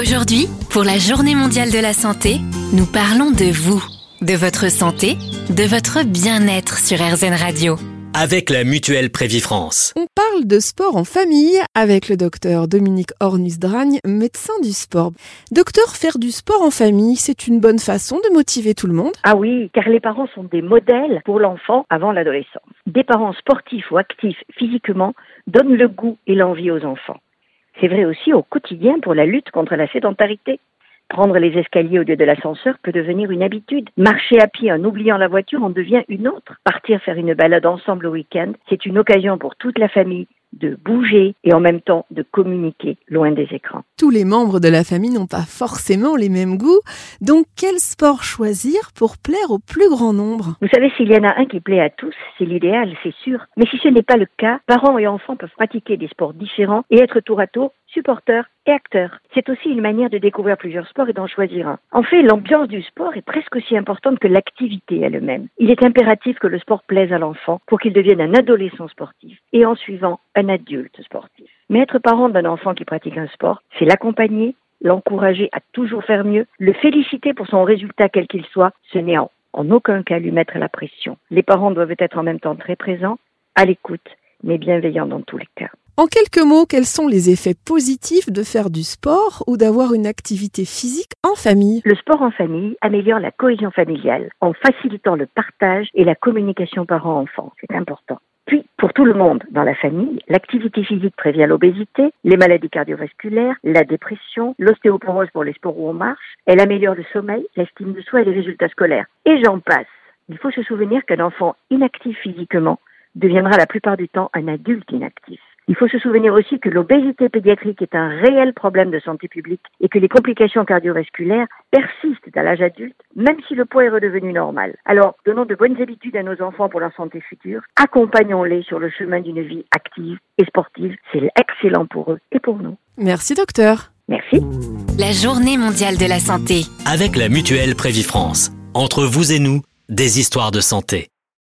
Aujourd'hui, pour la Journée mondiale de la santé, nous parlons de vous, de votre santé, de votre bien-être sur RZN Radio. Avec la mutuelle Prévifrance. On parle de sport en famille avec le docteur Dominique Ornus-Dragne, médecin du sport. Docteur, faire du sport en famille, c'est une bonne façon de motiver tout le monde? Ah oui, car les parents sont des modèles pour l'enfant avant l'adolescence. Des parents sportifs ou actifs physiquement donnent le goût et l'envie aux enfants. C'est vrai aussi au quotidien pour la lutte contre la sédentarité. Prendre les escaliers au lieu de l'ascenseur peut devenir une habitude. Marcher à pied en oubliant la voiture en devient une autre. Partir faire une balade ensemble au week-end, c'est une occasion pour toute la famille de bouger et en même temps de communiquer loin des écrans. Tous les membres de la famille n'ont pas forcément les mêmes goûts, donc quel sport choisir pour plaire au plus grand nombre? Vous savez, s'il y en a un qui plaît à tous, c'est l'idéal, c'est sûr. Mais si ce n'est pas le cas, parents et enfants peuvent pratiquer des sports différents et être tour à tour supporteurs et acteurs. C'est aussi une manière de découvrir plusieurs sports et d'en choisir un. En fait, l'ambiance du sport est presque aussi importante que l'activité elle-même. Il est impératif que le sport plaise à l'enfant pour qu'il devienne un adolescent sportif et en suivant un adulte sportif. Mais être parent d'un enfant qui pratique un sport, c'est l'accompagner, l'encourager à toujours faire mieux, le féliciter pour son résultat quel qu'il soit, ce n'est en aucun cas lui mettre la pression. Les parents doivent être en même temps très présents, à l'écoute, mais bienveillants dans tous les cas. En quelques mots, quels sont les effets positifs de faire du sport ou d'avoir une activité physique en famille? Le sport en famille améliore la cohésion familiale en facilitant le partage et la communication parents-enfants. C'est important. Puis, pour tout le monde dans la famille, l'activité physique prévient l'obésité, les maladies cardiovasculaires, la dépression, l'ostéoporose pour les sports où on marche. Elle améliore le sommeil, l'estime de soi et les résultats scolaires. Et j'en passe. Il faut se souvenir qu'un enfant inactif physiquement deviendra la plupart du temps un adulte inactif. Il faut se souvenir aussi que l'obésité pédiatrique est un réel problème de santé publique et que les complications cardiovasculaires persistent à l'âge adulte, même si le poids est redevenu normal. Alors, donnons de bonnes habitudes à nos enfants pour leur santé future, accompagnons-les sur le chemin d'une vie active et sportive. C'est excellent pour eux et pour nous. Merci docteur. Merci. La Journée mondiale de la santé. Avec la mutuelle Prévifrance. Entre vous et nous, des histoires de santé.